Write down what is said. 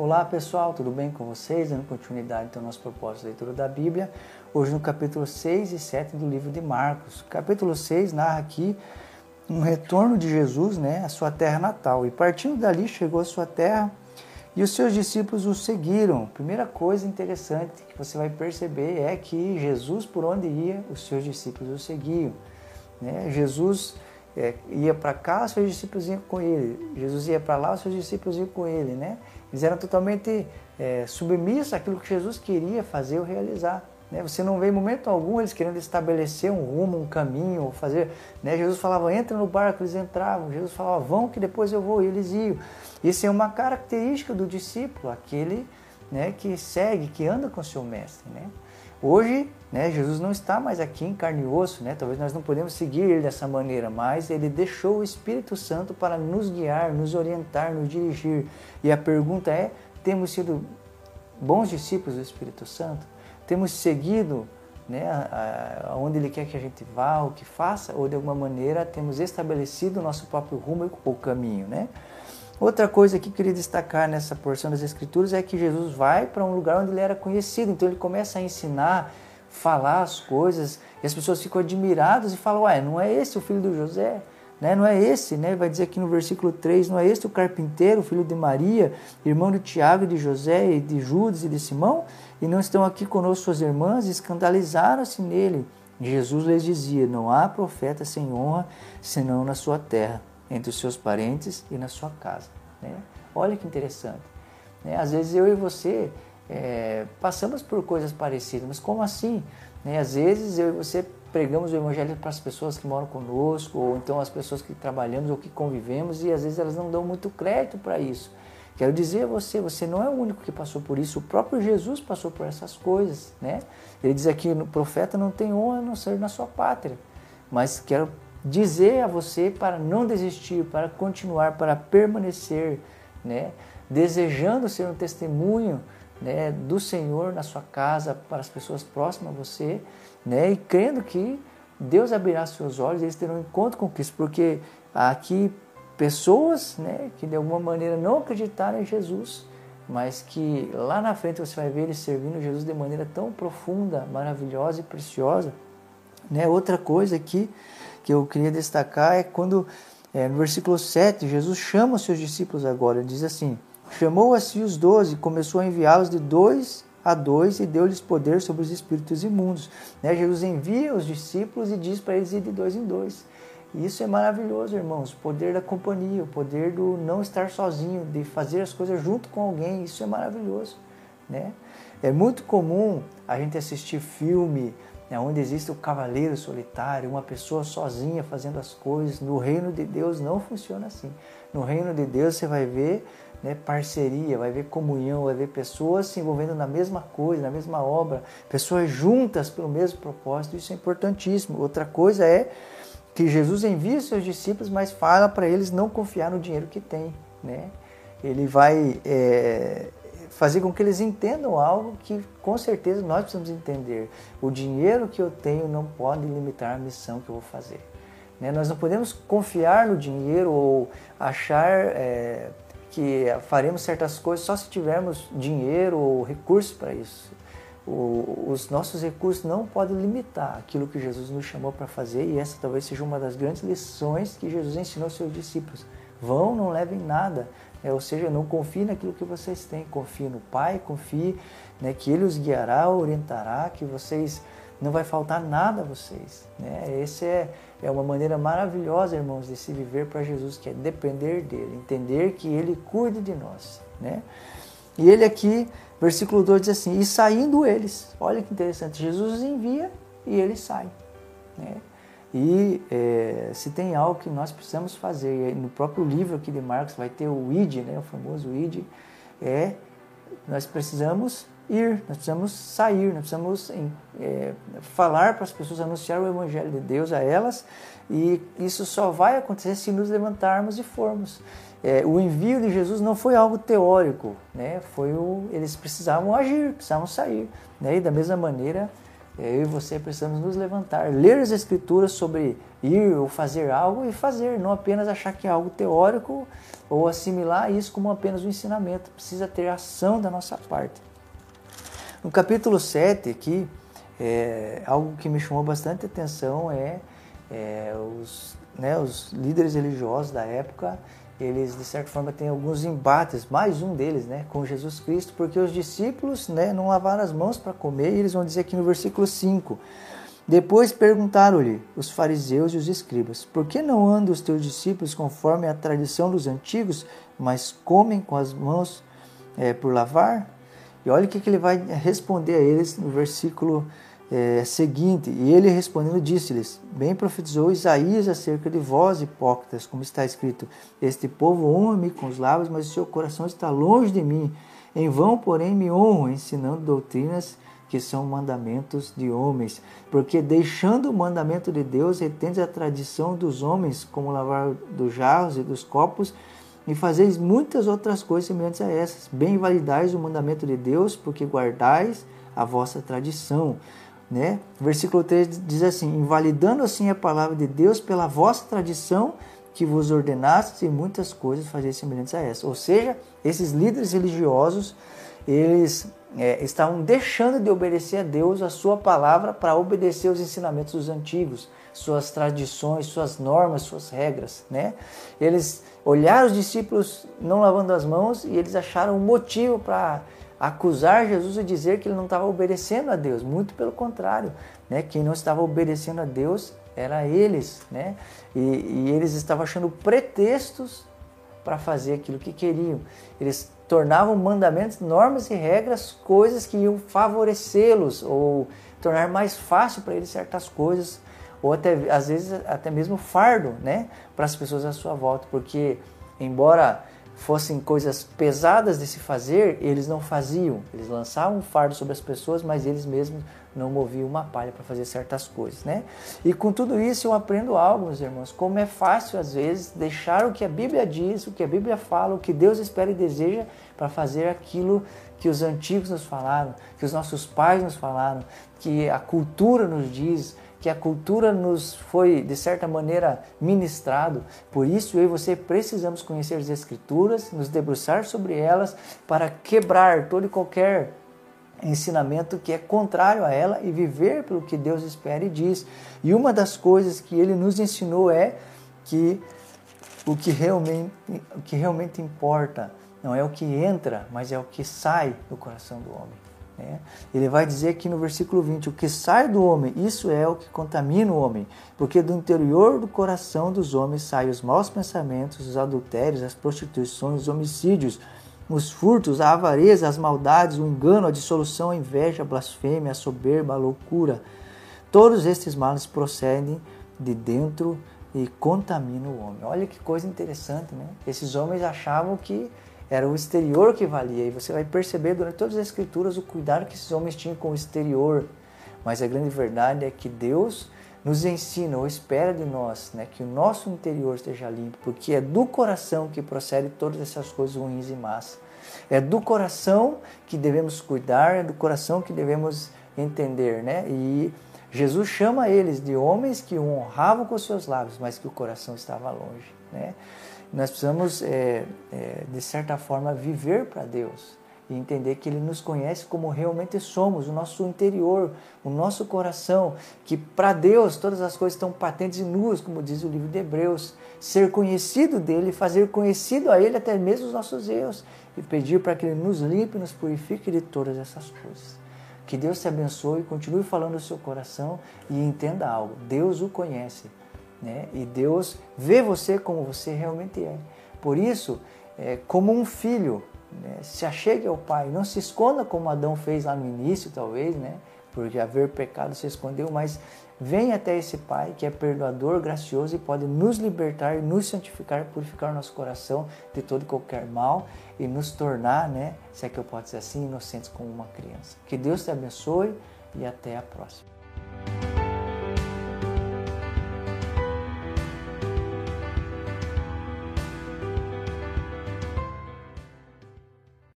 Olá pessoal, tudo bem com vocês? Dando continuidade então, ao nosso propósito de leitura da Bíblia, hoje no capítulo 6 e 7 do livro de Marcos. Capítulo 6 narra aqui um retorno de Jesus né, à sua terra natal. E partindo dali, chegou à sua terra e os seus discípulos o seguiram. Primeira coisa interessante que você vai perceber é que Jesus, por onde ia, os seus discípulos o seguiam. Né? Jesus é, ia para cá, os seus discípulos iam com ele. Jesus ia para lá, os seus discípulos iam com ele. Né? Eles eram totalmente é, submissos àquilo que Jesus queria fazer ou realizar. Né? Você não vê em momento algum eles querendo estabelecer um rumo, um caminho, ou fazer. Né? Jesus falava, entra no barco, eles entravam. Jesus falava, vão que depois eu vou, e eles iam. Isso é uma característica do discípulo, aquele né, que segue, que anda com o seu mestre. Né? Hoje, né, Jesus não está mais aqui em carne e osso, né? talvez nós não podemos seguir ele dessa maneira, mas ele deixou o Espírito Santo para nos guiar, nos orientar, nos dirigir. E a pergunta é: temos sido bons discípulos do Espírito Santo? Temos seguido né, aonde ele quer que a gente vá, o que faça, ou de alguma maneira temos estabelecido o nosso próprio rumo ou caminho? Né? Outra coisa que eu queria destacar nessa porção das Escrituras é que Jesus vai para um lugar onde ele era conhecido, então ele começa a ensinar, falar as coisas, e as pessoas ficam admiradas e falam: Ué, não é esse o filho do José? Né? Não é esse, né? vai dizer aqui no versículo 3: Não é este o carpinteiro, filho de Maria, irmão de Tiago, de José, e de Judas e de Simão? E não estão aqui conosco suas irmãs? Escandalizaram-se nele. Jesus lhes dizia: Não há profeta sem honra senão na sua terra entre os seus parentes e na sua casa. Né? Olha que interessante. Né? Às vezes eu e você é, passamos por coisas parecidas, mas como assim? Né? Às vezes eu e você pregamos o evangelho para as pessoas que moram conosco, ou então as pessoas que trabalhamos ou que convivemos, e às vezes elas não dão muito crédito para isso. Quero dizer a você, você não é o único que passou por isso, o próprio Jesus passou por essas coisas, né? Ele diz aqui, o profeta não tem honra a não ser na sua pátria, mas quero dizer a você para não desistir, para continuar, para permanecer, né? desejando ser um testemunho né, do Senhor na sua casa, para as pessoas próximas a você, né, e crendo que Deus abrirá seus olhos e eles terão um encontro com Cristo, porque aqui pessoas né, que de alguma maneira não acreditaram em Jesus, mas que lá na frente você vai ver eles servindo Jesus de maneira tão profunda, maravilhosa e preciosa. Né? Outra coisa que que eu queria destacar é quando, é, no versículo 7, Jesus chama os seus discípulos agora. Diz assim: Chamou a si os doze, começou a enviá-los de dois a dois e deu-lhes poder sobre os espíritos imundos. Né? Jesus envia os discípulos e diz para eles ir de dois em dois. E isso é maravilhoso, irmãos. O poder da companhia, o poder do não estar sozinho, de fazer as coisas junto com alguém. Isso é maravilhoso. Né? É muito comum a gente assistir filme né, onde existe o cavaleiro solitário, uma pessoa sozinha fazendo as coisas. No reino de Deus não funciona assim. No reino de Deus você vai ver né, parceria, vai ver comunhão, vai ver pessoas se envolvendo na mesma coisa, na mesma obra, pessoas juntas pelo mesmo propósito. Isso é importantíssimo. Outra coisa é que Jesus envia seus discípulos, mas fala para eles não confiar no dinheiro que tem. Né? Ele vai é, fazer com que eles entendam algo que com certeza nós precisamos entender. O dinheiro que eu tenho não pode limitar a missão que eu vou fazer. Né? Nós não podemos confiar no dinheiro ou achar é, que faremos certas coisas só se tivermos dinheiro ou recursos para isso. O, os nossos recursos não podem limitar aquilo que Jesus nos chamou para fazer e essa talvez seja uma das grandes lições que Jesus ensinou aos seus discípulos. Vão, não levem nada, é, ou seja, não confie naquilo que vocês têm, confie no Pai, confie né, que Ele os guiará, orientará, que vocês não vai faltar nada a vocês. Né? Essa é, é uma maneira maravilhosa, irmãos, de se viver para Jesus, que é depender dele, entender que Ele cuida de nós. Né? E ele aqui, versículo 2 diz assim: E saindo eles, olha que interessante, Jesus envia e eles saem. Né? E é, se tem algo que nós precisamos fazer, no próprio livro aqui de Marcos vai ter o ID, né, o famoso ID, é nós precisamos ir, nós precisamos sair, nós precisamos é, falar para as pessoas, anunciar o Evangelho de Deus a elas, e isso só vai acontecer se nos levantarmos e formos. É, o envio de Jesus não foi algo teórico, né? foi o, eles precisavam agir, precisavam sair. Né? E da mesma maneira, eu e você precisamos nos levantar, ler as Escrituras sobre ir ou fazer algo e fazer, não apenas achar que é algo teórico ou assimilar isso como apenas um ensinamento. Precisa ter ação da nossa parte. No capítulo 7 aqui, é, algo que me chamou bastante atenção é, é os, né, os líderes religiosos da época eles de certa forma têm alguns embates, mais um deles, né, com Jesus Cristo, porque os discípulos, né, não lavaram as mãos para comer, e eles vão dizer aqui no versículo 5. Depois perguntaram-lhe os fariseus e os escribas: Por que não andam os teus discípulos conforme a tradição dos antigos, mas comem com as mãos é, por lavar? E olha o que, que ele vai responder a eles no versículo 5 é, seguinte, e ele respondendo disse-lhes: Bem profetizou Isaías acerca de vós, hipócritas, como está escrito: Este povo honra-me com os lábios, mas o seu coração está longe de mim. Em vão, porém, me honram, ensinando doutrinas que são mandamentos de homens. Porque deixando o mandamento de Deus, retendes a tradição dos homens, como lavar dos jarros e dos copos, e fazeis muitas outras coisas semelhantes a essas. Bem validais o mandamento de Deus, porque guardais a vossa tradição. Né? Versículo 3 diz assim: Invalidando assim a palavra de Deus pela vossa tradição, que vos ordenaste e muitas coisas fazer semelhantes a essa. Ou seja, esses líderes religiosos, eles é, estavam deixando de obedecer a Deus, a sua palavra, para obedecer os ensinamentos dos antigos, suas tradições, suas normas, suas regras. Né? Eles olharam os discípulos não lavando as mãos e eles acharam um motivo para acusar Jesus e dizer que ele não estava obedecendo a Deus. Muito pelo contrário, né? Quem não estava obedecendo a Deus era eles, né? E, e eles estavam achando pretextos para fazer aquilo que queriam. Eles tornavam mandamentos, normas e regras coisas que iam favorecê-los ou tornar mais fácil para eles certas coisas ou até às vezes até mesmo fardo, né, para as pessoas à sua volta, porque embora fossem coisas pesadas de se fazer, eles não faziam. Eles lançavam um fardo sobre as pessoas, mas eles mesmos não moviam uma palha para fazer certas coisas, né? E com tudo isso eu aprendo algo, meus irmãos, como é fácil às vezes deixar o que a Bíblia diz, o que a Bíblia fala, o que Deus espera e deseja para fazer aquilo que os antigos nos falaram, que os nossos pais nos falaram, que a cultura nos diz, que a cultura nos foi, de certa maneira, ministrado. Por isso, eu e você precisamos conhecer as Escrituras, nos debruçar sobre elas, para quebrar todo e qualquer ensinamento que é contrário a ela e viver pelo que Deus espera e diz. E uma das coisas que ele nos ensinou é que o que realmente, o que realmente importa não é o que entra, mas é o que sai do coração do homem. Né? Ele vai dizer aqui no versículo 20: O que sai do homem, isso é o que contamina o homem, porque do interior do coração dos homens saem os maus pensamentos, os adultérios, as prostituições, os homicídios, os furtos, a avareza, as maldades, o engano, a dissolução, a inveja, a blasfêmia, a soberba, a loucura. Todos estes males procedem de dentro e contaminam o homem. Olha que coisa interessante, né? Esses homens achavam que era o exterior que valia. E você vai perceber durante todas as escrituras o cuidado que esses homens tinham com o exterior. Mas a grande verdade é que Deus nos ensina ou espera de nós né, que o nosso interior esteja limpo, porque é do coração que procede todas essas coisas ruins e más. É do coração que devemos cuidar, é do coração que devemos entender, né? E Jesus chama eles de homens que honravam com seus lábios, mas que o coração estava longe, né? Nós precisamos, é, é, de certa forma, viver para Deus e entender que Ele nos conhece como realmente somos, o nosso interior, o nosso coração, que para Deus todas as coisas estão patentes e nuas, como diz o livro de Hebreus. Ser conhecido dele, fazer conhecido a Ele até mesmo os nossos erros e pedir para que Ele nos limpe nos purifique de todas essas coisas. Que Deus te abençoe, continue falando no seu coração e entenda algo: Deus o conhece né? E Deus vê você como você realmente é. Por isso, é, como um filho, né? se achegue ao Pai. Não se esconda como Adão fez lá no início, talvez, né? Por haver pecado se escondeu, mas vem até esse Pai que é perdoador, gracioso e pode nos libertar, nos santificar, purificar nosso coração de todo e qualquer mal e nos tornar, né? Se é que eu posso dizer assim, inocentes como uma criança. Que Deus te abençoe e até a próxima.